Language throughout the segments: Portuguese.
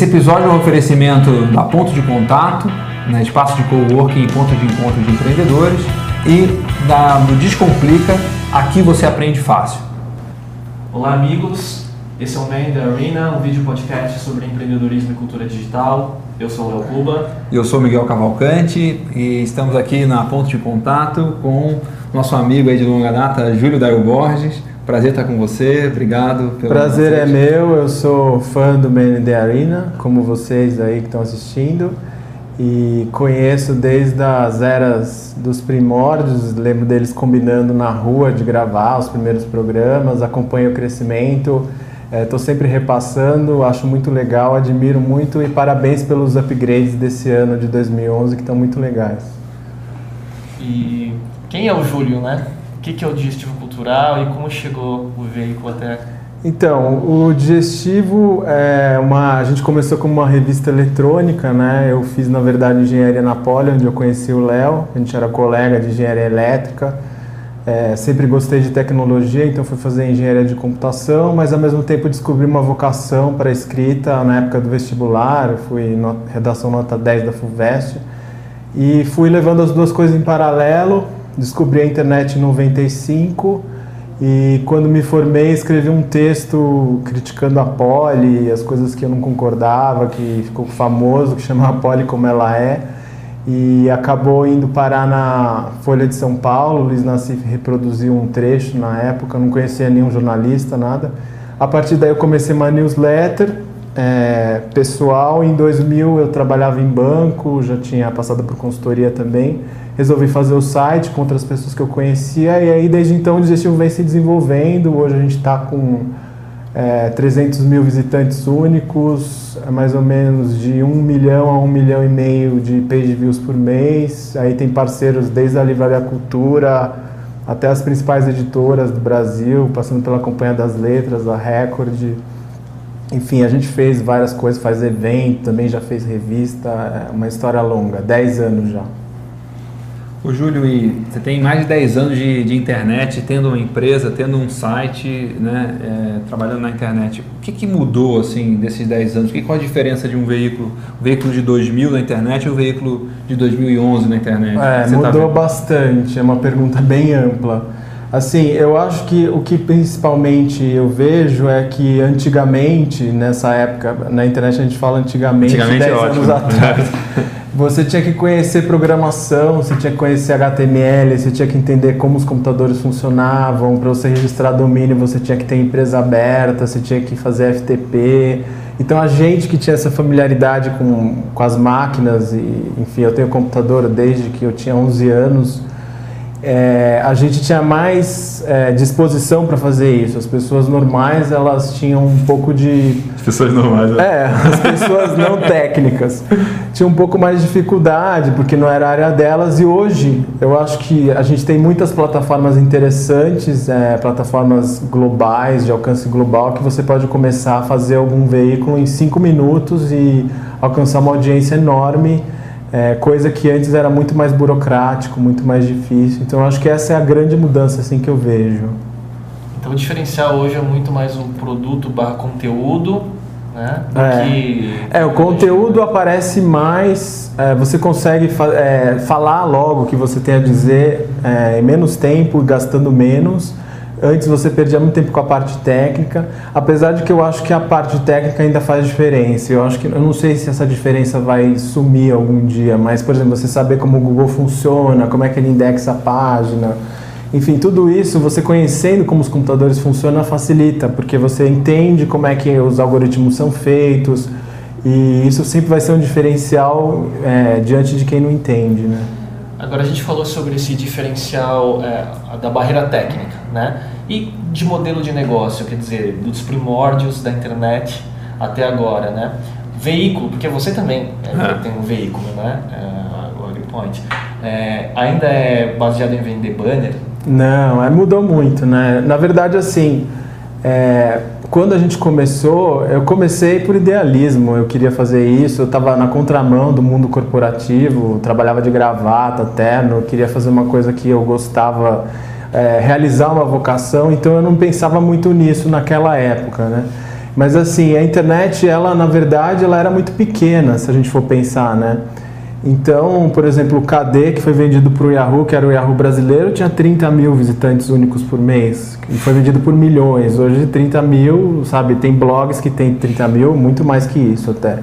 Esse episódio é um oferecimento da Ponto de Contato, né, espaço de coworking e ponto de encontro de empreendedores, e da, do Descomplica, aqui você aprende fácil. Olá, amigos. Esse é o Man da Arena, um vídeo podcast sobre empreendedorismo e cultura digital. Eu sou o Léo Cuba. Eu sou Miguel Cavalcante e estamos aqui na Ponto de Contato com nosso amigo aí de longa data, Júlio Daio Borges. Prazer estar com você, obrigado pelo Prazer é meu, eu sou fã do Man the Arena, como vocês aí que estão assistindo e conheço desde as eras dos primórdios, lembro deles combinando na rua de gravar os primeiros programas, acompanho o crescimento, estou é, sempre repassando, acho muito legal, admiro muito e parabéns pelos upgrades desse ano de 2011 que estão muito legais. E quem é o Júlio, né? O que é o digestivo cultural e como chegou o veículo até então, o Digestivo é uma. A gente começou como uma revista eletrônica, né? Eu fiz, na verdade, engenharia na Poli, onde eu conheci o Léo. A gente era colega de engenharia elétrica. É, sempre gostei de tecnologia, então fui fazer engenharia de computação, mas ao mesmo tempo descobri uma vocação para escrita na época do vestibular. Eu fui no, redação nota 10 da FUVEST e fui levando as duas coisas em paralelo. Descobri a internet em 95 e quando me formei, escrevi um texto criticando a Poli, as coisas que eu não concordava, que ficou famoso, que chama a Poli como ela é. E acabou indo parar na Folha de São Paulo. Luiz Nassif reproduziu um trecho na época, não conhecia nenhum jornalista, nada. A partir daí eu comecei uma newsletter é, pessoal. Em 2000 eu trabalhava em banco, já tinha passado por consultoria também resolvi fazer o site com outras pessoas que eu conhecia e aí desde então o Digestivo vem se desenvolvendo. Hoje a gente está com é, 300 mil visitantes únicos, é mais ou menos de 1 milhão a 1 milhão e meio de page views por mês. Aí tem parceiros desde a Livraria Cultura até as principais editoras do Brasil, passando pela Companhia das Letras, a Record. Enfim, a gente fez várias coisas, faz evento, também já fez revista, é uma história longa, 10 anos já. O Júlio, e você tem mais de 10 anos de, de internet, tendo uma empresa, tendo um site, né, é, trabalhando na internet. O que, que mudou assim desses 10 anos? Que, qual a diferença de um veículo, um veículo de 2000 na internet e um veículo de 2011 na internet? É, tá mudou tá bastante, é uma pergunta bem ampla. Assim, eu acho que o que principalmente eu vejo é que antigamente, nessa época, na internet a gente fala antigamente, antigamente 10 é anos atrás. Você tinha que conhecer programação, você tinha que conhecer HTML, você tinha que entender como os computadores funcionavam. Para você registrar domínio, você tinha que ter empresa aberta, você tinha que fazer FTP. Então, a gente que tinha essa familiaridade com, com as máquinas, e, enfim, eu tenho computador desde que eu tinha 11 anos, é, a gente tinha mais é, disposição para fazer isso. As pessoas normais elas tinham um pouco de. As pessoas normais. Né? É, as pessoas não técnicas tinham um pouco mais de dificuldade porque não era a área delas. E hoje eu acho que a gente tem muitas plataformas interessantes, é, plataformas globais de alcance global que você pode começar a fazer algum veículo em cinco minutos e alcançar uma audiência enorme é, coisa que antes era muito mais burocrático, muito mais difícil. Então acho que essa é a grande mudança assim que eu vejo. Então o diferencial hoje é muito mais um produto barra conteúdo, né? Do é. que é o conteúdo aparece mais, é, você consegue fa é, falar logo o que você tem a dizer é, em menos tempo, gastando menos. Antes você perdia muito tempo com a parte técnica, apesar de que eu acho que a parte técnica ainda faz diferença. Eu acho que eu não sei se essa diferença vai sumir algum dia, mas por exemplo, você saber como o Google funciona, como é que ele indexa a página, enfim, tudo isso você conhecendo como os computadores funcionam facilita, porque você entende como é que os algoritmos são feitos e isso sempre vai ser um diferencial é, diante de quem não entende, né? Agora a gente falou sobre esse diferencial é, da barreira técnica, né? E de modelo de negócio, quer dizer, dos primórdios da internet até agora, né? Veículo, porque você também é, tem um veículo, né? É, o AgriPoint. É, ainda é baseado em vender banner? Não, é, mudou muito, né? Na verdade, assim, é, quando a gente começou, eu comecei por idealismo, eu queria fazer isso, eu estava na contramão do mundo corporativo, trabalhava de gravata, terno, queria fazer uma coisa que eu gostava, é, realizar uma vocação, então eu não pensava muito nisso naquela época, né? Mas assim, a internet, ela na verdade, ela era muito pequena, se a gente for pensar, né? Então, por exemplo, o KD, que foi vendido para o Yahoo, que era o Yahoo brasileiro, tinha 30 mil visitantes únicos por mês. E foi vendido por milhões. Hoje, 30 mil, sabe? Tem blogs que tem 30 mil, muito mais que isso até.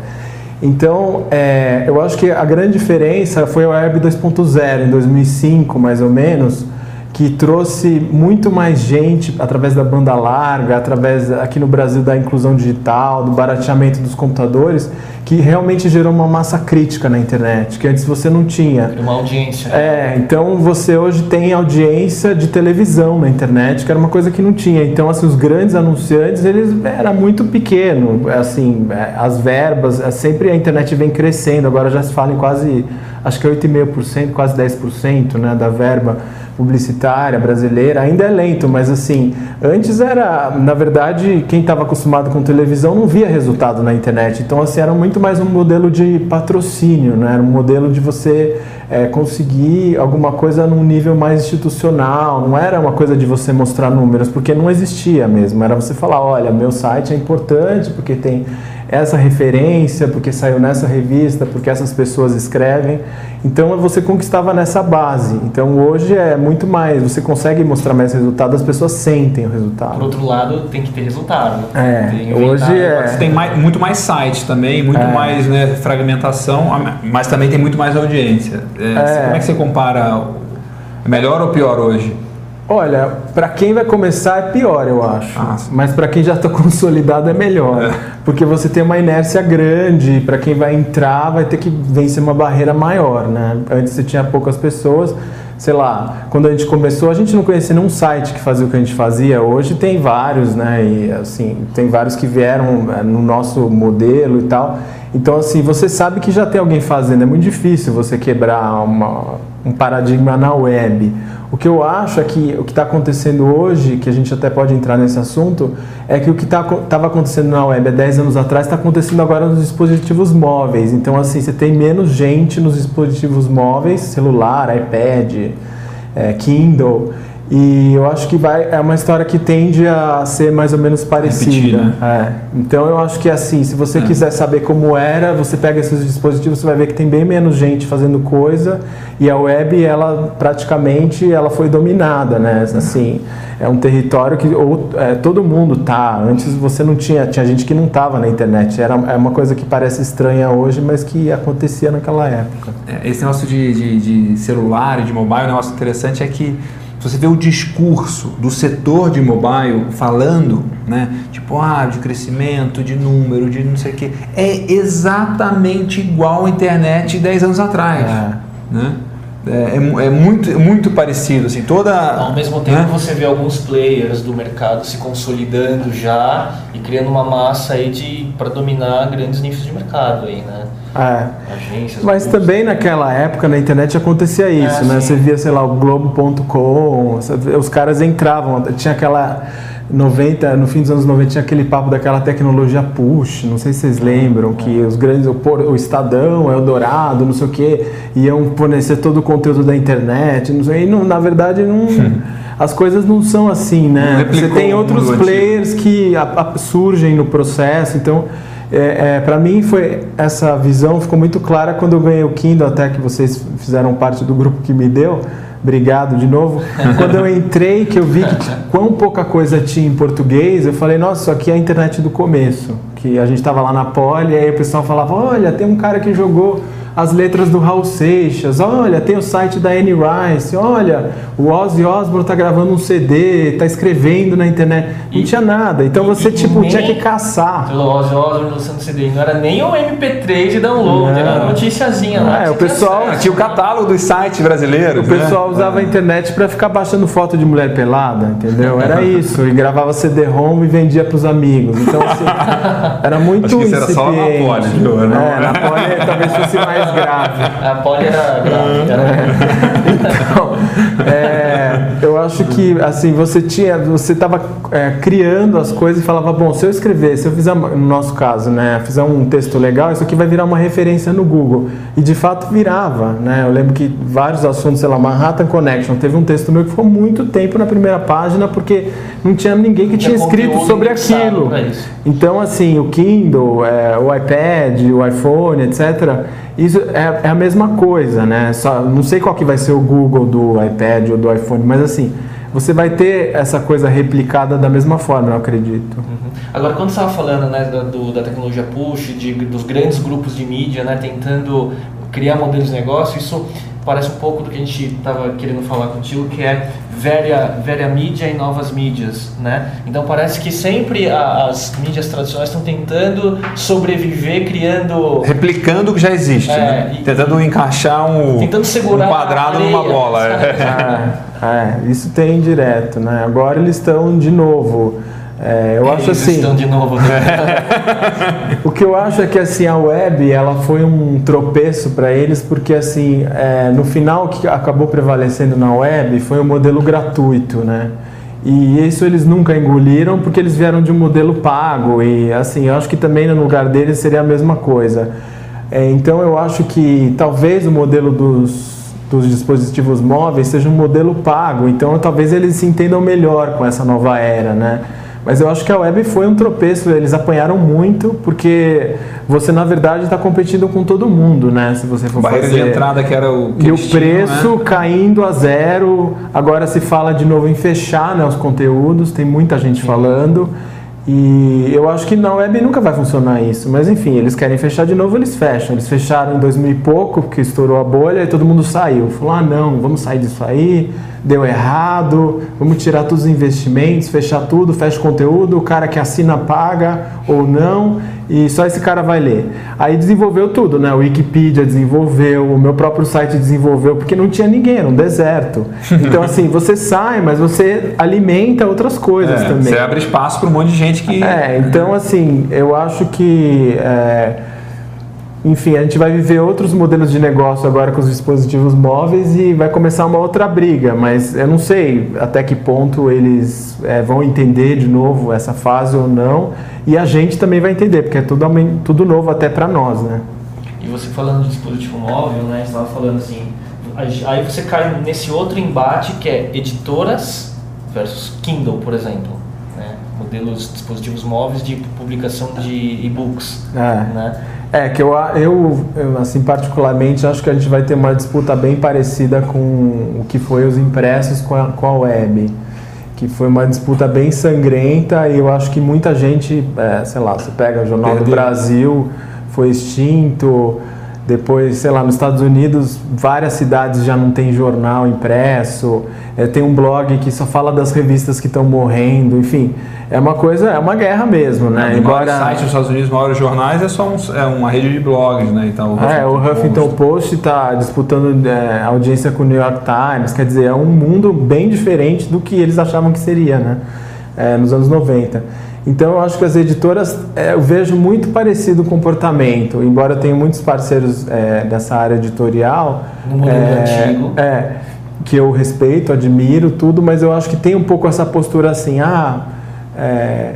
Então, é, eu acho que a grande diferença foi o Web 2.0, em 2005, mais ou menos, que trouxe muito mais gente através da banda larga, através aqui no Brasil da inclusão digital, do barateamento dos computadores, que realmente gerou uma massa crítica na internet, que antes você não tinha. Uma audiência. É, então você hoje tem audiência de televisão na internet, que era uma coisa que não tinha. Então, assim, os grandes anunciantes, eles era muito pequeno, assim, é, as verbas, é, sempre a internet vem crescendo, agora já se fala em quase, acho que é 8,5%, quase 10%, né, da verba publicitária brasileira ainda é lento, mas assim, antes era, na verdade, quem estava acostumado com televisão não via resultado na internet. Então, assim, era muito mais um modelo de patrocínio, né? Era um modelo de você é, conseguir alguma coisa num nível mais institucional, não era uma coisa de você mostrar números, porque não existia mesmo. Era você falar, olha, meu site é importante porque tem essa referência, porque saiu nessa revista, porque essas pessoas escrevem. Então você conquistava nessa base. Então hoje é muito mais, você consegue mostrar mais resultado, as pessoas sentem o resultado. Por outro lado, tem que ter resultado. É, Tem hoje é. Você tem mais- muito mais site também, muito É. mais né, fragmentação, mas também tem muito mais audiência. É, É. Como é que você compara? É melhor ou pior hoje? Olha, para quem vai começar é pior, eu acho. Ah. Mas para quem já está consolidado é melhor, É. porque você tem uma inércia grande. Para quem vai entrar, vai ter que vencer uma barreira maior, né? Antes você tinha poucas pessoas. Sei lá, quando a gente começou, a gente não conhecia nenhum site que fazia o que a gente fazia. Hoje tem vários, né? E assim, tem vários que vieram eh, no nosso modelo e tal. Então, assim, você sabe que já tem alguém fazendo. É muito difícil você quebrar uma, um paradigma na web. O que eu acho é que o que está acontecendo hoje, que a gente até pode entrar nesse assunto, é que o que estava acontecendo na web há 10 anos atrás está acontecendo agora nos dispositivos móveis. Então, assim, você tem menos gente nos dispositivos móveis, celular, iPad, é, Kindle. E eu acho que vai, é uma história que tende a ser mais ou menos parecida. Repetir, né? É. Então eu acho que assim, se você É. quiser saber como era, você pega esses dispositivos, você vai ver que tem bem menos gente fazendo coisa e a web ela praticamente ela foi dominada, né? Assim, é um território que ou, é, todo mundo tá. Antes você não tinha, tinha gente que não tava na internet. Era é uma coisa que parece estranha hoje, mas que acontecia naquela época. É, Esse negócio de, de, de celular e de mobile, um negócio interessante é que você vê o discurso do setor de mobile falando, né, tipo, ah, de crescimento, de número, de não sei o quê, é exatamente igual à internet 10 anos atrás. É. Né? É, é é muito, é muito parecido, assim, toda... Ao mesmo tempo, né? você vê alguns players do mercado se consolidando já e criando uma massa aí de para dominar grandes níveis de mercado aí, né? É. Agências. Mas também naquela época na internet acontecia isso, É, né? sim. Você via, sei lá, o Globo.com, os caras entravam, tinha aquela 90, no fim dos anos 90 tinha aquele papo daquela tecnologia push, não sei se vocês lembram, que os grandes, o, o Estadão, Eldorado, não sei o que, iam fornecer todo o conteúdo da internet, não sei, e não, na verdade não, as coisas não são assim, né? Você tem o outros players que a- a- surgem no processo, então é, é, para mim foi essa visão ficou muito clara quando eu ganhei o Kindle, até que vocês fizeram parte do grupo que me deu. Obrigado de novo. Quando eu entrei, que eu vi que quão pouca coisa tinha em português, eu falei, nossa, isso aqui é a internet do começo. Que a gente estava lá na Poli, e aí o pessoal falava, olha, tem um cara que jogou as letras do Raul Seixas, olha, tem o site da Anne Rice, olha, o Ozzy Osbourne tá gravando um CD, tá escrevendo na internet. Não E- tinha nada. Então e- você, e tipo, tinha que caçar. Pelo Ozzy Osbourne lançando CD, não era nem o MP3 de download, Não. era a noticiazinha lá. É, o pessoal- acesso. Tinha o catálogo dos sites brasileiros. O pessoal usava a internet para ficar baixando foto de mulher pelada, entendeu? Era isso. E gravava CD-ROM e vendia para os amigos. Então, assim, era muito Acho que isso era só na incipiente. Poli, viu? Não É, na Poli talvez fosse mais grave. A Poli era grave, era Então, é, eu acho que assim você tinha, você estava é, criando as coisas e falava, bom, se eu escrever, se eu fizer no nosso caso, né, fizer um texto legal, isso aqui vai virar uma referência no Google e de fato virava, né? Eu lembro que vários assuntos, sei lá, Manhattan Connection, teve um texto meu que ficou muito tempo na primeira página porque não tinha ninguém que tinha, escrito sobre aquilo. Então assim, o Kindle, é, o iPad, o iPhone, etc isso é, é, a mesma coisa, né? Só, não sei qual que vai ser o Google do iPad ou do iPhone, mas assim, você vai ter essa coisa replicada da mesma forma, eu acredito. Uhum. Agora, quando você estava falando né, da, do, da tecnologia push, de, dos grandes grupos de mídia, né, tentando criar modelos de negócio, isso parece um pouco do que a gente estava querendo falar contigo, que é velha, velha mídia e novas mídias, né? Então parece que sempre a, as mídias tradicionais estão tentando sobreviver, criando... Replicando o que já existe, é, né? E, tentando encaixar um, tentando segurar um quadrado numa bola. É. é, isso tem direto, né? Agora eles estão de novo é, eu Eles acho assim. Estão de novo. Né? o que eu acho é que assim a web ela foi um tropeço para eles porque assim é, no final o que acabou prevalecendo na web foi o modelo gratuito, né? E isso eles nunca engoliram porque eles vieram de um modelo pago e assim eu acho que também no lugar deles seria a mesma coisa. É, então eu acho que talvez o modelo dos dos dispositivos móveis seja um modelo pago, então talvez eles se entendam melhor com essa nova era, né? Mas eu acho que a web foi um tropeço, eles apanharam muito, porque você na verdade está competindo com todo mundo, né? Se você for Barreira fazer... de entrada que era o que E o preço né? caindo a zero. Agora se fala de novo em fechar né, os conteúdos, tem muita gente Sim. falando. E eu acho que na web nunca vai funcionar isso. Mas enfim, eles querem fechar de novo, eles fecham. Eles fecharam em 2000 e pouco, porque estourou a bolha e todo mundo saiu. Falou: ah, não, vamos sair disso aí, deu errado, vamos tirar todos os investimentos, fechar tudo, fecha o conteúdo, o cara que assina paga ou não e só esse cara vai ler. Aí desenvolveu tudo, né? O Wikipedia desenvolveu, o meu próprio site desenvolveu, porque não tinha ninguém, era um deserto. Então, assim, você sai, mas você alimenta outras coisas é, também. Você abre espaço para um monte de gente que. É, então, assim, eu acho que. É, enfim, a gente vai viver outros modelos de negócio agora com os dispositivos móveis e vai começar uma outra briga, mas eu não sei até que ponto eles é, vão entender de novo essa fase ou não, e a gente também vai entender, porque é tudo, tudo novo até para nós, né? E você falando de dispositivo móvel, né, estava falando assim, aí você cai nesse outro embate que é editoras versus Kindle, por exemplo, né? modelos dispositivos móveis de publicação de e-books, é. né? É, que eu, eu, eu, assim, particularmente, acho que a gente vai ter uma disputa bem parecida com o que foi os impressos com a, com a web. Que foi uma disputa bem sangrenta e eu acho que muita gente, é, sei lá, você pega o Jornal Perdeu. do Brasil, foi extinto, depois, sei lá, nos Estados Unidos, várias cidades já não tem jornal impresso. É, tem um blog que só fala das revistas que estão morrendo. Enfim, é uma coisa, é uma guerra mesmo, né? É, Embora o site dos Estados Unidos, maiores jornais é só um, é uma rede de blogs, né? Então, o é, o Huffington Post está disputando é, audiência com o New York Times. Quer dizer, é um mundo bem diferente do que eles achavam que seria, né? É, nos anos 90. Então eu acho que as editoras, é, eu vejo muito parecido o comportamento, embora eu tenha muitos parceiros é, dessa área editorial. No modelo é, antigo. É, que eu respeito, admiro, tudo, mas eu acho que tem um pouco essa postura assim, ah, é,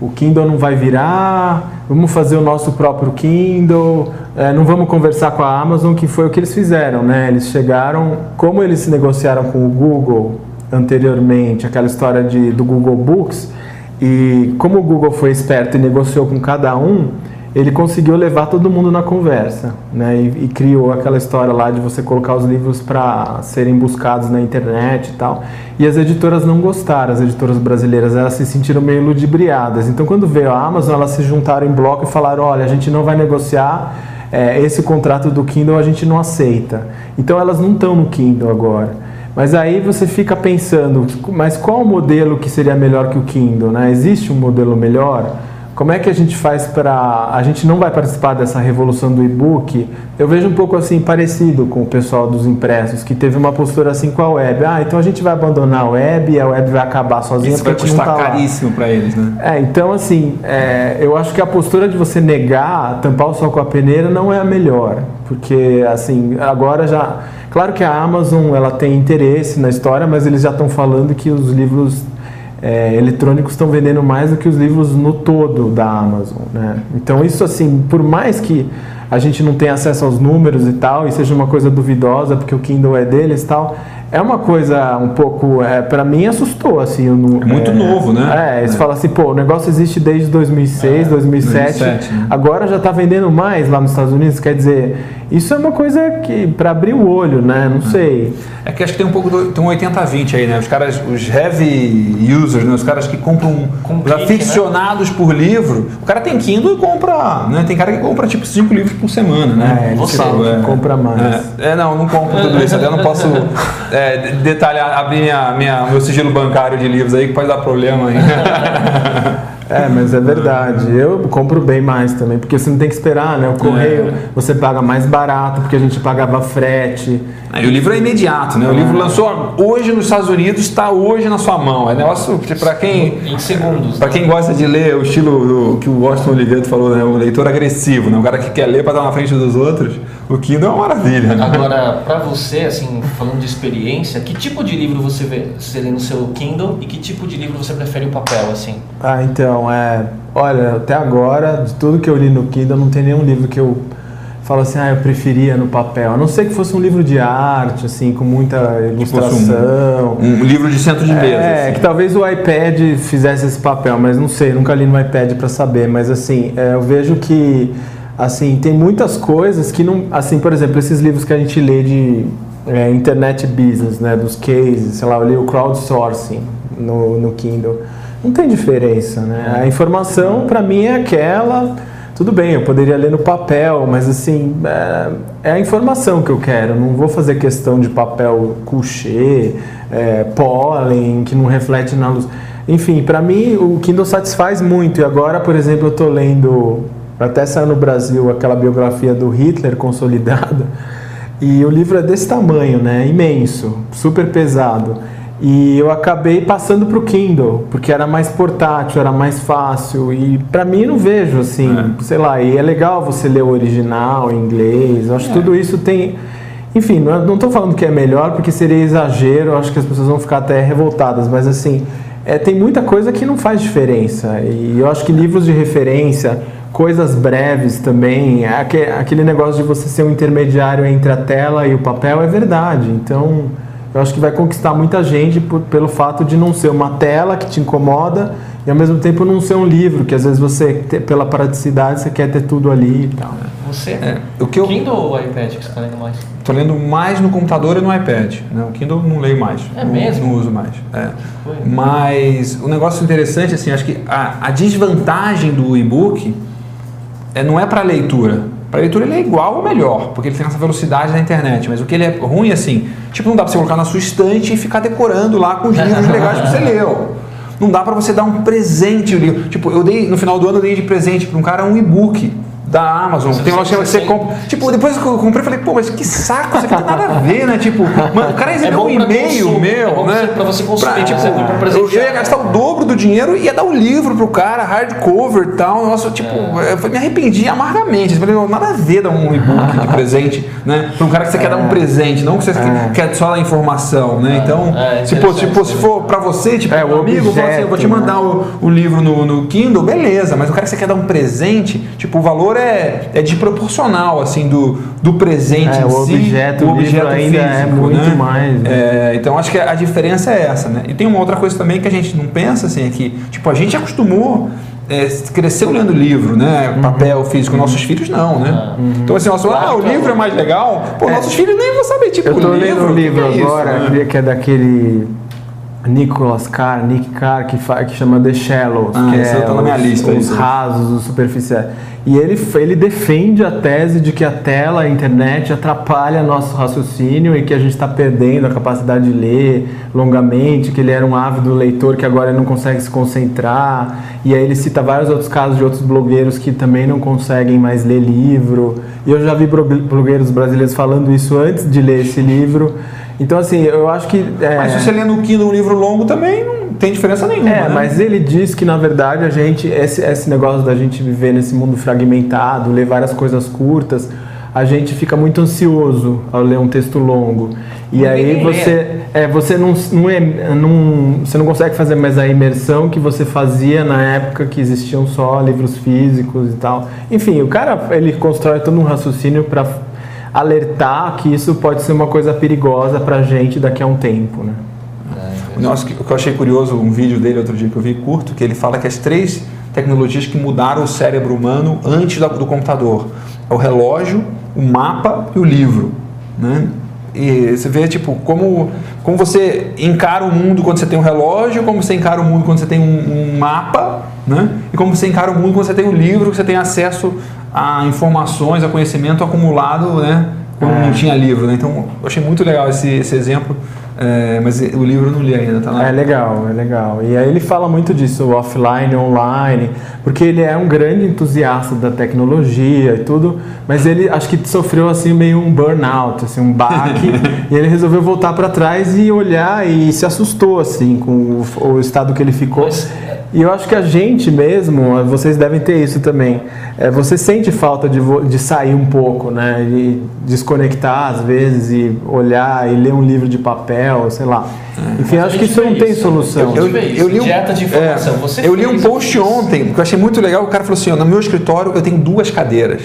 o Kindle não vai virar, vamos fazer o nosso próprio Kindle, é, não vamos conversar com a Amazon, que foi o que eles fizeram, né? Eles chegaram, como eles se negociaram com o Google anteriormente, aquela história de, do Google Books, e como o Google foi esperto e negociou com cada um, ele conseguiu levar todo mundo na conversa, né? E, e criou aquela história lá de você colocar os livros para serem buscados na internet e tal. E as editoras não gostaram, as editoras brasileiras, elas se sentiram meio ludibriadas. Então, quando veio a Amazon, elas se juntaram em bloco e falaram: olha, a gente não vai negociar é, esse contrato do Kindle, a gente não aceita. Então, elas não estão no Kindle agora. Mas aí você fica pensando, mas qual o modelo que seria melhor que o Kindle? Né? Existe um modelo melhor? Como é que a gente faz para. A gente não vai participar dessa revolução do e-book. Eu vejo um pouco assim parecido com o pessoal dos impressos, que teve uma postura assim com a web. Ah, então a gente vai abandonar a web e a web vai acabar sozinha Isso vai porque a gente não custar tá caríssimo para eles, né? É, então assim, é, eu acho que a postura de você negar, tampar o sol com a peneira não é a melhor, porque assim, agora já, claro que a Amazon ela tem interesse na história, mas eles já estão falando que os livros é, eletrônicos estão vendendo mais do que os livros no todo da Amazon, né? Então isso assim, por mais que a gente não tenha acesso aos números e tal, e seja uma coisa duvidosa porque o Kindle é deles e tal, é uma coisa um pouco, é, para mim assustou assim. não- É muito novo, né? É, você É. fala assim, pô, o negócio existe desde 2006, 2007, 2007, né? agora já está vendendo mais lá nos Estados Unidos, quer dizer, isso é uma coisa que para abrir o olho, né? Não sei. É que acho que tem um pouco do, tem um 80-20 aí, né? Os caras, os heavy users, né? Os caras que compram Com os clique, aficionados por livro. O cara tem Kindle e compra, né? Tem cara que compra tipo cinco livros por semana, né? É, Você, falam que compra mais. É, é, não, não compro tudo isso. Até eu não posso é, de- detalhar, abrir minha, minha, meu sigilo bancário de livros aí que pode dar problema aí. É, mas é verdade. Eu compro bem mais também, porque você não tem que esperar, né? O correio É. você paga mais barato, porque a gente pagava frete. Aí o livro é imediato, né? O livro lançou hoje nos Estados Unidos, está hoje na sua mão. É negócio para quem Em segundos. Para quem gosta de ler o estilo do, que o Washington Oliveto falou, né? O leitor agressivo, né? O cara que quer ler para estar na frente dos outros, o Kindle é uma maravilha. Né? Agora, pra você, assim, falando de experiência, que tipo de livro você vê, você lê no seu Kindle e que tipo de livro você prefere o papel, assim? Ah, então, é. Olha, até agora, de tudo que eu li no Kindle, não tem nenhum livro que eu falo assim, ah, eu preferia no papel. A não ser que fosse um livro de arte, assim, com muita ilustração. Um livro de centro de mesa. É, assim. que talvez o iPad fizesse esse papel, mas não sei, nunca li no iPad para saber, mas assim, é, eu vejo que assim, tem muitas coisas que não, assim, por exemplo, esses livros que a gente lê de é, internet business, né, dos cases, sei lá, eu li o crowdsourcing no, no Kindle. Não tem diferença, né? A informação para mim é aquela tudo bem, eu poderia ler no papel, mas assim, é, é a informação que eu quero. Não vou fazer questão de papel couché, é, pólen, que não reflete na luz. Enfim, para mim o Kindle satisfaz muito. E agora, por exemplo, eu estou lendo, até saiu no Brasil, aquela biografia do Hitler consolidada. E o livro é desse tamanho, né? Imenso, super pesado. E eu acabei passando para o Kindle, porque era mais portátil, era mais fácil. E para mim não vejo assim, sei lá, e é legal você ler o original em inglês. Eu acho que tudo isso tem. Enfim, não estou falando que é melhor, porque seria exagero, acho que as pessoas vão ficar até revoltadas, mas assim, é, tem muita coisa que não faz diferença. E eu acho que livros de referência, coisas breves também, é aque- aquele negócio de você ser um intermediário entre a tela e o papel é verdade. Então, eu acho que vai conquistar muita gente por- pelo fato de não ser uma tela que te incomoda e ao mesmo tempo não ser um livro, que às vezes você, pela praticidade, você quer ter tudo ali e tal. Você? É, o que eu Kindle ou iPad que você está lendo mais? tô lendo mais no computador e no iPad. Né? O Kindle não leio mais. É não, mesmo? Não uso mais. É. Mas o negócio interessante, assim, acho que a, a desvantagem do e-book é, não é para leitura. Para leitura ele é igual ou melhor, porque ele tem essa velocidade na internet. Mas o que ele é ruim, assim, tipo, não dá para você colocar na sua estante e ficar decorando lá com os livros legais que você leu. Não dá para você dar um presente o livro. Tipo, eu dei no final do ano eu dei de presente para um cara um e-book da Amazon. Tem uma loja que você compra. Tipo, depois que eu comprei, eu falei, pô, mas que saco, isso aqui não tem nada a ver, né? Tipo, mano, o cara recebeu bom um e-mail meu, é bom né? pra você consumir, Pra- tipo, você compra pra eu, presentear, eu ia gastar o dobro do dinheiro e ia dar o livro pro cara, hardcover e tal. Nossa, tipo, É. eu me arrependi amargamente. Eu falei, não, nada a ver dar um e-book de presente, né? Pra um cara que você quer dar um presente, não que você quer só dar informação, né? Então, É, se, pô, tipo, se for pra você, tipo, É, um o amigo, fala assim, eu vou te objeto, mandar o, o livro no, no Kindle, beleza, mas o cara que você quer dar um presente, tipo, o valor é, é desproporcional, assim, do, do presente É, em o si, objeto, o livro ainda é muito mais, né? É, então acho que a diferença é essa, né? E tem uma outra coisa também que a gente não pensa, assim, é que, tipo, a gente acostumou, é, cresceu lendo livro, né? Uhum. Papel físico, nossos filhos não, né? Então assim, nós falamos, ah, o livro é mais legal, pô, nossos filhos nem vão saber, tipo, Eu tô livro, lendo um livro que é isso, agora né? que é daquele Nicholas Carr, Nick Carr, que, que chama The Shallows, ah, que é tá na minha os, lista, os rasos, os superficiais. E ele, ele defende a tese de que a tela, a internet, atrapalha nosso raciocínio e que a gente está perdendo a capacidade de ler longamente, que ele era um ávido leitor que agora não consegue se concentrar. E aí ele cita vários outros casos de outros blogueiros que também não conseguem mais ler livro. E eu já vi blogueiros brasileiros falando isso antes de ler esse livro. Então, assim, eu acho que. É... Mas se você lê no Kindle um livro longo também não tem diferença nenhuma. É, né? mas ele diz que, na verdade, a gente. Esse, esse negócio da gente viver nesse mundo fragmentado, ler várias coisas curtas, a gente fica muito ansioso ao ler um texto longo. E aí você, é, você não, não, é, não, você não consegue fazer mais a imersão que você fazia na época que existiam só livros físicos e tal. Enfim, o cara ele constrói todo um raciocínio para alertar que isso pode ser uma coisa perigosa para a gente daqui a um tempo, né? Nossa, o que eu achei curioso, um vídeo dele outro dia que eu vi curto, que ele fala que as três tecnologias que mudaram o cérebro humano antes do computador é o relógio, o mapa e o livro, né? E você vê tipo como como você encara o mundo quando você tem um relógio, como você encara o mundo quando você tem um, um mapa, né? E como você encara o mundo quando você tem um livro, que você tem acesso a informações, a conhecimento acumulado, né? Quando é. não tinha livro, né? Então, eu achei muito legal esse, esse exemplo, é, mas o livro eu não li ainda, tá lá. É legal, é legal. E aí ele fala muito disso, offline, online, porque ele é um grande entusiasta da tecnologia e tudo, mas ele acho que sofreu assim meio um burnout, assim, um baque, e ele resolveu voltar para trás e olhar e se assustou assim com o, o estado que ele ficou. Mas e eu acho que a gente mesmo, vocês devem ter isso também. É, você sente falta de, de sair um pouco, né? E desconectar às vezes e olhar e ler um livro de papel, sei lá. É. Enfim, acho que isso não tem solução. Eu, eu, eu li um, Dieta de informação. É, eu li um post ontem, que eu achei muito legal. O cara falou assim: ó, no meu escritório eu tenho duas cadeiras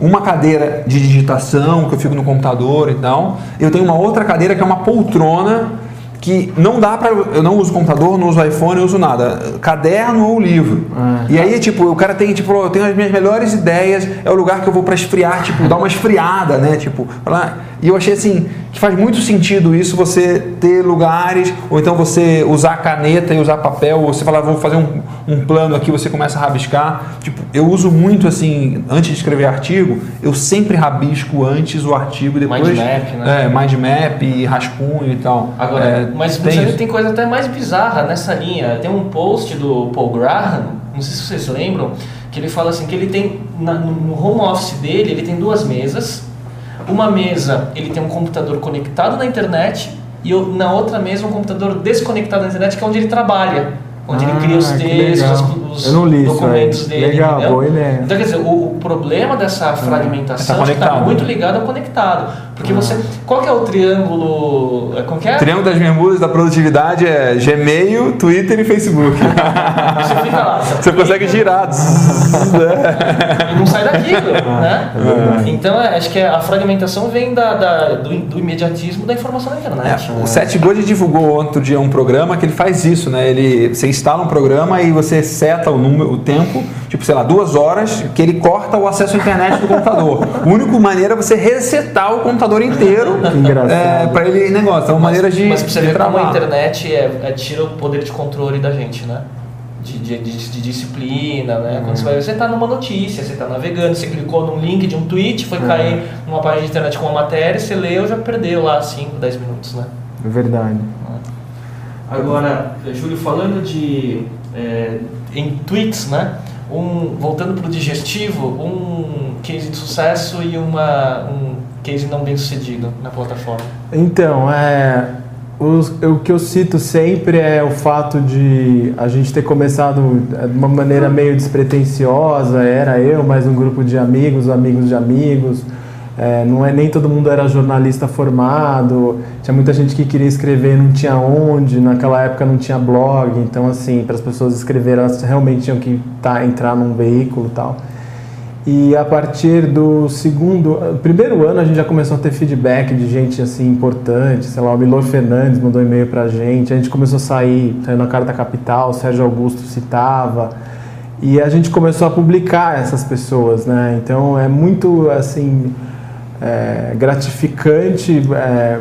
uma cadeira de digitação que eu fico no computador e tal. Eu tenho uma outra cadeira que é uma poltrona que não dá para eu não uso computador, não uso iPhone, não uso nada, caderno ou livro. Ah, e aí tipo, o cara tem tipo, eu tenho as minhas melhores ideias, é o lugar que eu vou para esfriar, tipo, dar uma esfriada, né? Tipo, falar, e eu achei assim, que faz muito sentido isso você ter lugares, ou então você usar caneta e usar papel, ou você falar, vou fazer um, um plano aqui, você começa a rabiscar. Tipo, eu uso muito assim, antes de escrever artigo, eu sempre rabisco antes o artigo e depois. Mind map, né? É, mind map, rascunho e tal. Agora, é, mas tem, tem coisa até mais bizarra nessa linha. Tem um post do Paul Graham, não sei se vocês lembram, que ele fala assim que ele tem na, no home office dele, ele tem duas mesas uma mesa ele tem um computador conectado na internet e na outra mesa um computador desconectado da internet que é onde ele trabalha onde ah, ele cria os textos, os documentos isso dele. Legal, boa ideia. Então, quer dizer, o, o problema dessa fragmentação é está muito ligado ao conectado. Porque você. Qual que é o triângulo. É, qual que é? O triângulo das bermudas da produtividade é Gmail, Twitter e Facebook. Você fica lá. Você, consegue girar. e não sai daqui, né? É. Então, é, acho que a fragmentação vem da, da do, do, imediatismo da informação na internet. É, o Seth Godin divulgou outro dia um programa que ele faz isso, né? Ele, você instala um programa e você seta o número, o tempo, tipo, sei lá, duas horas, que ele corta o acesso à internet do computador. A única maneira é você resetar o computador computador inteiro é, para ele negócio. É uma maneira de. Mas pra você ver como a internet é, é, tira o poder de controle da gente, né? De, de, de, de disciplina, né? Uhum. Quando você vai você tá numa notícia, você tá navegando, você clicou num link de um tweet, foi uhum. cair numa página de internet com uma matéria, você leu, já perdeu lá 5, 10 minutos, né? É verdade. Agora, Júlio, falando de é, em tweets, né? Um, voltando para o digestivo, um case de sucesso e uma, um case não bem sucedido na plataforma? Então, é, o que eu cito sempre é o fato de a gente ter começado de uma maneira meio despretensiosa, era eu, mais um grupo de amigos, amigos de amigos. É, não é nem todo mundo era jornalista formado, tinha muita gente que queria escrever não tinha onde, naquela época não tinha blog, então assim, para as pessoas escreverem elas realmente tinham que tá, entrar num veículo e tal. E a partir do segundo, primeiro ano a gente já começou a ter feedback de gente assim importante, sei lá, o Milor Fernandes mandou e-mail pra gente, a gente começou a sair, saiu na Carta Capital, o Sérgio Augusto citava, e a gente começou a publicar essas pessoas, né? Então é muito assim é, gratificante é,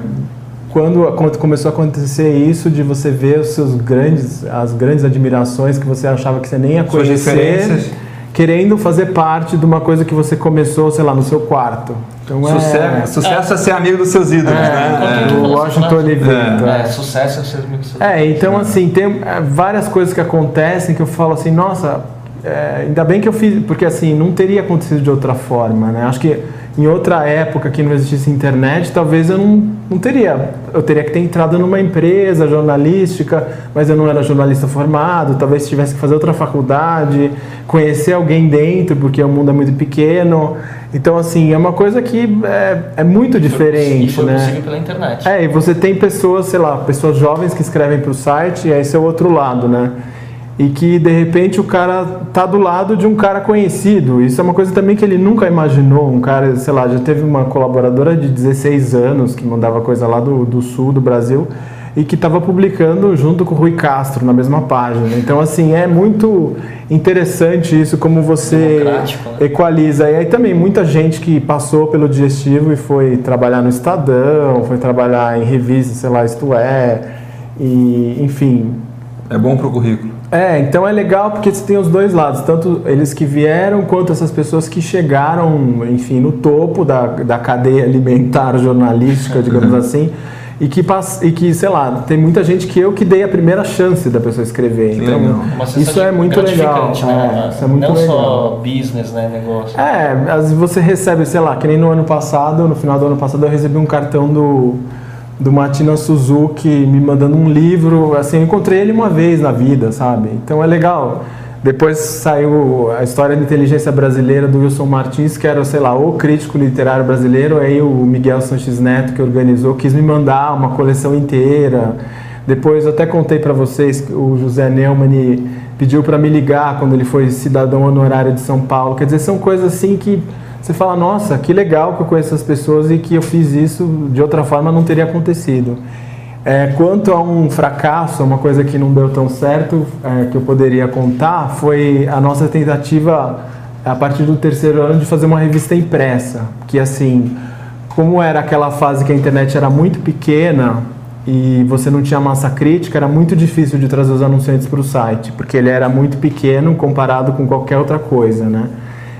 quando, quando começou a acontecer isso de você ver os seus grandes, as grandes admirações que você achava que você nem ia Suas conhecer. Querendo fazer parte de uma coisa que você começou, sei lá, no seu quarto. Então Sucesso, sucesso é ser amigo dos seus ídolos, é, né? é, o Washington Oliveto. É, é. sucesso é ser amigo do seu É, então assim, tem é, várias coisas que acontecem que eu falo assim, nossa, é, ainda bem que eu fiz, porque assim, não teria acontecido de outra forma, né? Acho que em outra época que não existisse internet, talvez eu não, não teria. Eu teria que ter entrado numa empresa jornalística, mas eu não era jornalista formado, talvez tivesse que fazer outra faculdade, conhecer alguém dentro, porque o mundo é muito pequeno. Então, assim, é uma coisa que é, é muito diferente, E foi né? possível pela internet. É, e você tem pessoas, sei lá, pessoas jovens que escrevem para o site, e esse é o outro lado, né? E que de repente o cara tá do lado de um cara conhecido. Isso é uma coisa também que ele nunca imaginou. Um cara, sei lá, já teve uma colaboradora de 16 anos que mandava coisa lá do, do sul do Brasil e que estava publicando junto com o Rui Castro na mesma página. Então, assim, é muito interessante isso, como você né? equaliza. E aí também muita gente que passou pelo digestivo e foi trabalhar no Estadão, foi trabalhar em revistas, sei lá, isto é, e enfim. É bom pro currículo. É, então é legal porque você tem os dois lados, tanto eles que vieram quanto essas pessoas que chegaram, enfim, no topo da, da cadeia alimentar jornalística, digamos assim. E que, pass- e que, sei lá, tem muita gente que eu que dei a primeira chance da pessoa escrever. Que Então, isso é muito legal. Né? É, isso é muito Não legal. só business, né, negócio. É, às vezes você recebe, sei lá, que nem no ano passado, no final do ano passado eu recebi um cartão do, do Matina Suzuki me mandando um livro, assim, eu encontrei ele uma vez na vida, sabe? Então é legal. Depois saiu a história da inteligência brasileira do Wilson Martins, que era, sei lá, o crítico literário brasileiro, aí o Miguel Sanches Neto, que organizou, quis me mandar uma coleção inteira. Depois eu até contei para vocês que o José Neumann pediu para me ligar quando ele foi cidadão honorário de São Paulo. Quer dizer, são coisas assim que você fala, nossa, que legal que eu conheço as pessoas e que eu fiz isso de outra forma não teria acontecido. É, quanto a um fracasso, uma coisa que não deu tão certo, é, que eu poderia contar, foi a nossa tentativa, a partir do terceiro ano, de fazer uma revista impressa. Que assim, como era aquela fase que a internet era muito pequena e você não tinha massa crítica, era muito difícil de trazer os anunciantes para o site, porque ele era muito pequeno comparado com qualquer outra coisa, né?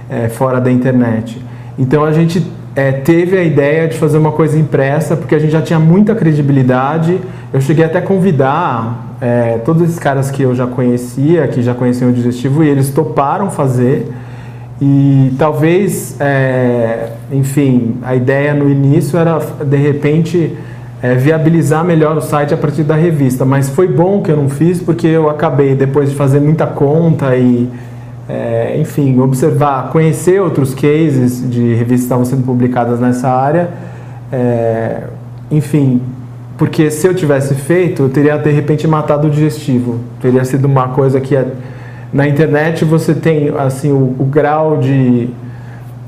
É, fora da internet. Então a gente é, teve a ideia de fazer uma coisa impressa, porque a gente já tinha muita credibilidade. Eu cheguei até a convidar é, todos esses caras que eu já conhecia, que já conheciam o digestivo, e eles toparam fazer. E talvez, é, enfim, a ideia no início era de repente é, viabilizar melhor o site a partir da revista, mas foi bom que eu não fiz porque eu acabei depois de fazer muita conta e, é, enfim, observar, conhecer outros cases de revistas que estavam sendo publicadas nessa área, é, enfim, porque se eu tivesse feito, eu teria de repente matado o digestivo, teria sido uma coisa que ia na internet você tem assim o, o grau de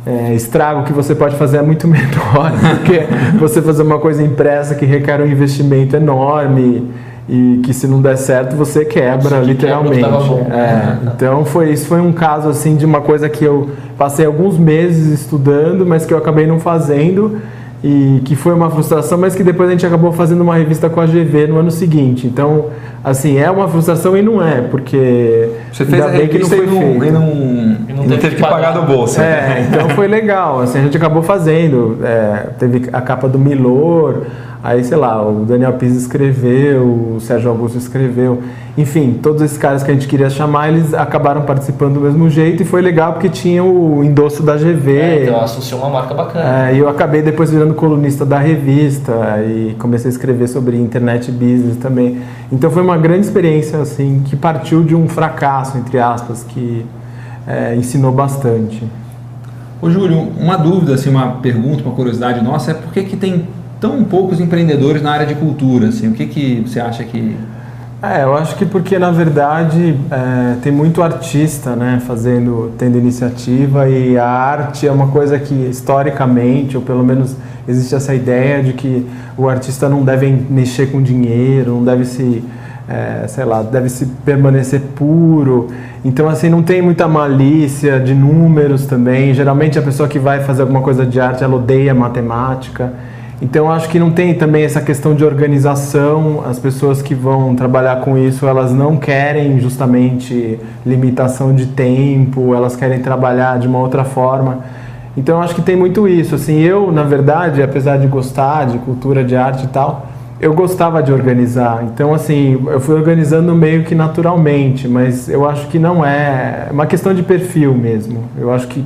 é, estrago que você pode fazer é muito menor porque você fazer uma coisa impressa que requer um investimento enorme e que se não der certo você quebra que literalmente. quebra bom. É, então foi isso foi um caso assim de uma coisa que eu passei alguns meses estudando, mas que eu acabei não fazendo e que foi uma frustração, mas que depois a gente acabou fazendo uma revista com a GV no ano seguinte. Então, assim, é uma frustração e não é, porque Você fez ainda a bem que não revista foi e não, feito. e não, E e não teve que pagar do bolso. É, então foi legal. Assim, a gente acabou fazendo. é, teve a capa do Milor, aí sei lá, o Daniel Pires escreveu, o Sérgio Augusto escreveu. Enfim, todos esses caras que a gente queria chamar, eles acabaram participando do mesmo jeito e foi legal porque tinha o endosso da GV. É, então associou uma marca bacana. É, e eu acabei depois virando colunista da revista e comecei a escrever sobre internet business também. Então foi uma grande experiência assim que partiu de um fracasso entre aspas que é, ensinou bastante. Ô Júlio, uma dúvida, assim, uma pergunta, uma curiosidade nossa é por que, que tem tão poucos empreendedores na área de cultura? Assim? O que, que você acha que. É, eu acho que porque na verdade é, tem muito artista, né, fazendo, tendo iniciativa e a arte é uma coisa que historicamente, ou pelo menos existe essa ideia de que o artista não deve mexer com dinheiro, não deve se, é, sei lá, deve se permanecer puro. Então assim não tem muita malícia de números também. Geralmente a pessoa que vai fazer alguma coisa de arte ela odeia matemática. Então acho que não tem também essa questão de organização. As pessoas que vão trabalhar com isso, elas não querem justamente limitação de tempo, elas querem trabalhar de uma outra forma. Então acho que tem muito isso. Assim, eu, na verdade, apesar de gostar de cultura, de arte e tal, eu gostava de organizar. Então, assim, eu fui organizando meio que naturalmente, mas eu acho que não é. É uma questão de perfil mesmo. Eu acho que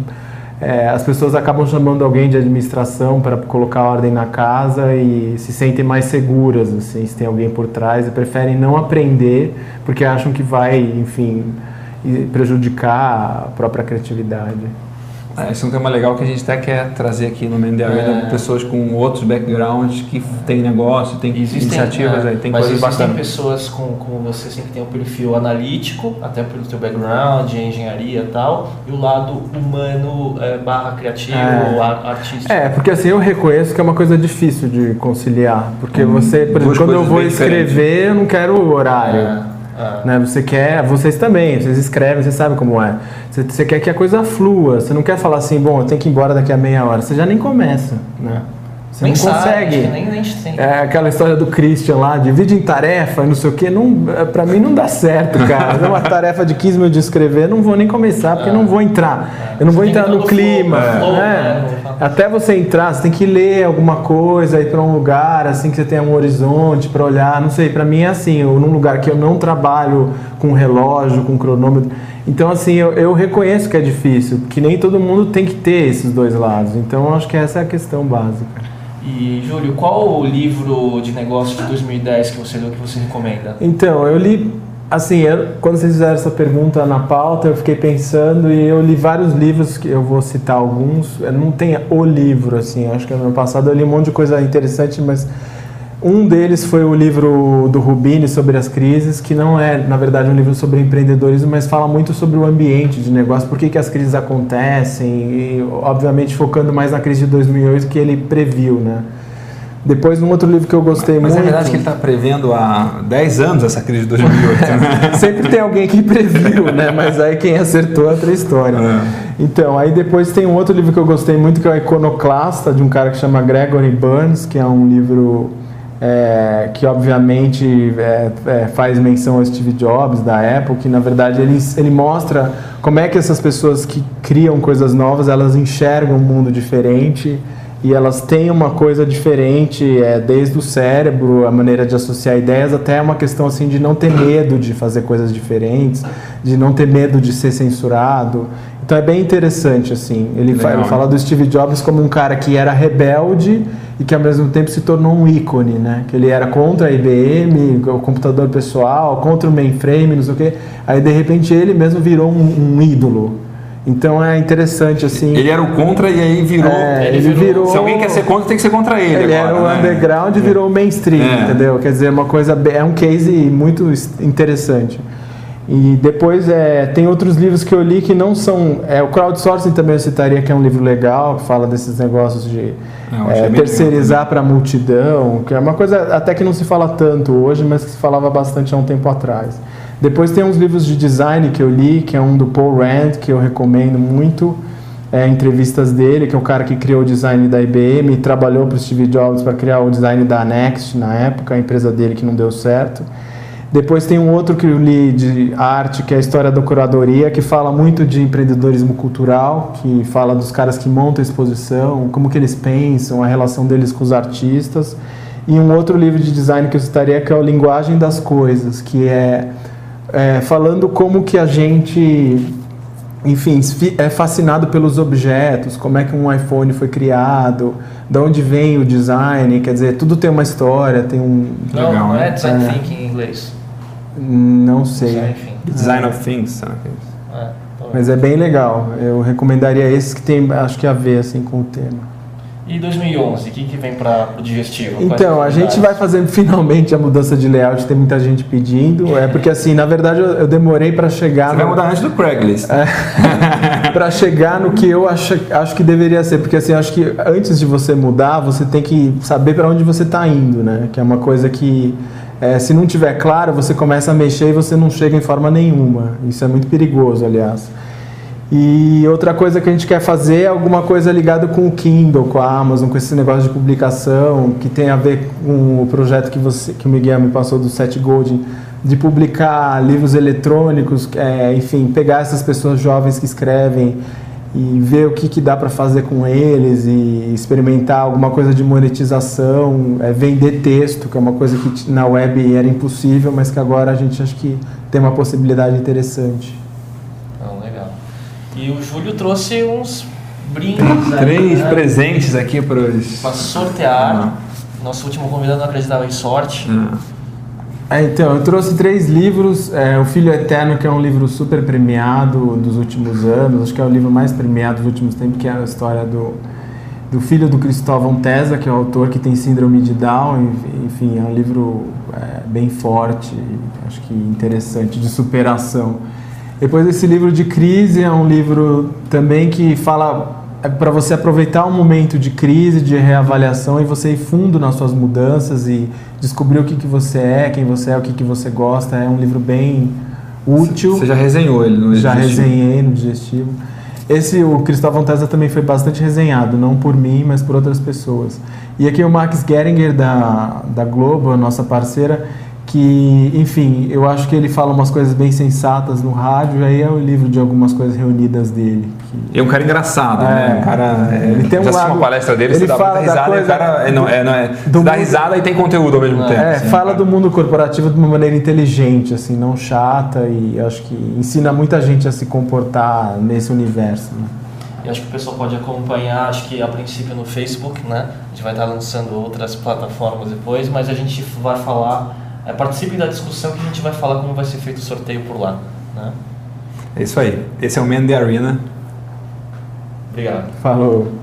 é, as pessoas acabam chamando alguém de administração para colocar ordem na casa e se sentem mais seguras, assim, se tem alguém por trás, e preferem não aprender porque acham que vai, enfim, prejudicar a própria criatividade. É, esse é um tema legal que a gente até quer trazer aqui no Mendes é. pessoas com outros backgrounds que têm negócio, têm existem, iniciativas, é, aí, tem mas coisas existem bacanas. pessoas com, como você sempre tem um perfil analítico, até pelo seu background, engenharia e tal, e o lado humano é, barra criativo, é. artístico. É, porque assim, eu reconheço que é uma coisa difícil de conciliar, porque hum, você, por exemplo, quando eu vou escrever, eu não quero o horário. É. É. Né? Você quer, vocês também, vocês escrevem, vocês sabem como é. Você, você, quer que a coisa flua, você não quer falar assim, bom, eu tenho que ir embora daqui a meia hora. Você já nem começa, né? Você nem não sabe, consegue. Nem, nem é aquela história do Christian lá, divide em tarefa, não sei o quê. Não, é, pra mim não dá certo, cara. É uma tarefa de 15 minutos de escrever, não vou nem começar, porque é. não vou entrar. Eu não vou entrar no clima. Flow, né? né? Até você entrar, você tem que ler alguma coisa, ir para um lugar, assim, que você tenha um horizonte para olhar. Não sei, para mim é assim, eu, num lugar que eu não trabalho com relógio, com cronômetro. Então, assim, eu, eu reconheço que é difícil, que nem todo mundo tem que ter esses dois lados. Então, eu acho que essa é a questão básica. E, Júlio, qual o livro de negócio de 2010 que você leu que você recomenda? Então, eu li, assim, eu, quando vocês fizeram essa pergunta na pauta, eu fiquei pensando e eu li vários livros, que eu vou citar alguns. Eu não tem o livro, assim, acho que no ano passado eu li um monte de coisa interessante, mas um deles foi o livro do Rubini sobre as crises, que não é, na verdade, um livro sobre empreendedorismo, mas fala muito sobre o ambiente de negócio, por que, que as crises acontecem, e obviamente focando mais na crise de 2008 que ele previu, né? Depois, um outro livro que eu gostei mas muito... Mas é verdade que ele está prevendo há 10 anos essa crise de 2008, né? Sempre tem alguém que previu, né? Mas aí quem acertou é outra história. É. Então, aí depois tem um outro livro que eu gostei muito, que é o Iconoclasta, de um cara que chama Gregory Burns, que é um livro é, que obviamente é, é, faz menção ao Steve Jobs da Apple, que na verdade ele, ele mostra como é que essas pessoas que criam coisas novas elas enxergam um mundo diferente e elas têm uma coisa diferente, é, desde o cérebro, a maneira de associar ideias, até uma questão assim de não ter medo de fazer coisas diferentes, de não ter medo de ser censurado. Então é bem interessante assim. Ele, Legal, ele fala do Steve Jobs como um cara que era rebelde e que ao mesmo tempo se tornou um ícone, né? Que ele era contra a IBM, o computador pessoal, contra o mainframe, não sei o quê. Aí de repente ele mesmo virou um, um ídolo. Então é interessante assim. Ele era o contra e aí virou. É, ele, virou, virou, Se alguém quer ser contra, tem que ser contra ele. Ele agora, era o né? underground e virou o mainstream, é. entendeu? Quer dizer, uma coisa é um case muito interessante. E depois é, tem outros livros que eu li que não são. É, o crowdsourcing também eu citaria que é um livro legal, que fala desses negócios de é, terceirizar para a multidão, que é uma coisa até que não se fala tanto hoje, mas que se falava bastante há um tempo atrás. Depois tem uns livros de design que eu li, que é um do Paul Rand, que eu recomendo muito. É, entrevistas dele, que é o cara que criou o design da IBM e trabalhou para o Steve Jobs para criar o design da Next na época, a empresa dele que não deu certo. Depois tem um outro que eu li de arte, que é a história da curadoria, que fala muito de empreendedorismo cultural, que fala dos caras que montam a exposição, como que eles pensam, a relação deles com os artistas. E um outro livro de design que eu citaria que é o Linguagem das Coisas, que é, é falando como que a gente, enfim, é fascinado pelos objetos, como é que um iPhone foi criado, de onde vem o design, quer dizer, tudo tem uma história, tem um... Não, Legal, não é design é. thinking em inglês. Não sei. Enfim. Design of Things. É, tá Mas é bem legal. Eu recomendaria esses que tem, acho que a ver assim com o tema. E 2011, o que, que vem para o digestivo? Então, a gente vai fazendo finalmente a mudança de layout, tem muita gente pedindo. É porque, assim, na verdade, eu, eu demorei para chegar. Você no... vai mudar antes do Craigslist. É, para chegar no que eu acho, acho que deveria ser. Porque, assim, acho que antes de você mudar, você tem que saber para onde você está indo, né? Que é uma coisa que é, se não tiver claro, você começa a mexer e você não chega em forma nenhuma. Isso é muito perigoso, aliás. E outra coisa que a gente quer fazer é alguma coisa ligada com o Kindle, com a Amazon, com esse negócio de publicação, que tem a ver com o projeto que, você, que o Miguel me passou do Set Gold, de publicar livros eletrônicos, é, enfim, pegar essas pessoas jovens que escrevem e ver o que, que dá para fazer com eles e experimentar alguma coisa de monetização, é, vender texto, que é uma coisa que na web era impossível, mas que agora a gente acha que tem uma possibilidade interessante. E o Júlio trouxe uns brindes. Três né? presentes aqui para os. Para sortear. Ah. Nosso último convidado não acreditava em sorte. Ah. É, então, eu trouxe três livros. É, o Filho Eterno, que é um livro super premiado dos últimos anos, acho que é o livro mais premiado dos últimos tempos, que é a história do, do filho do Cristóvão Tesa, que é o autor que tem síndrome de Down. Enfim, é um livro é, bem forte, acho que interessante, de superação. Depois esse livro de crise é um livro também que fala é para você aproveitar um momento de crise, de reavaliação e você ir fundo nas suas mudanças e descobrir o que, que você é, quem você é, o que, que você gosta. É um livro bem útil. Você já resenhou ele no Já digestivo. resenhei no digestivo. Esse, o Cristóvão Tesa também foi bastante resenhado, não por mim, mas por outras pessoas. E aqui o Max Geringer, da, da Globo, a nossa parceira, que, enfim, eu acho que ele fala umas coisas bem sensatas no rádio, aí é o livro de algumas coisas reunidas dele. Que... É um cara engraçado, né? é, né? Um cara, é, ele tem um lado, uma palestra dele, ele você dá muita risada coisa, e o cara é, não, é, não é, do dá risada e tem conteúdo ao mesmo tempo. É, assim, fala cara. do mundo corporativo de uma maneira inteligente, assim, não chata e acho que ensina muita gente a se comportar nesse universo, né? E acho que o pessoal pode acompanhar, acho que a princípio no Facebook, né? A gente vai estar lançando outras plataformas depois, mas a gente vai falar é, participe da discussão que a gente vai falar como vai ser feito o sorteio por lá. Né? É isso aí. Esse é o Man the Arena. Obrigado. Falou.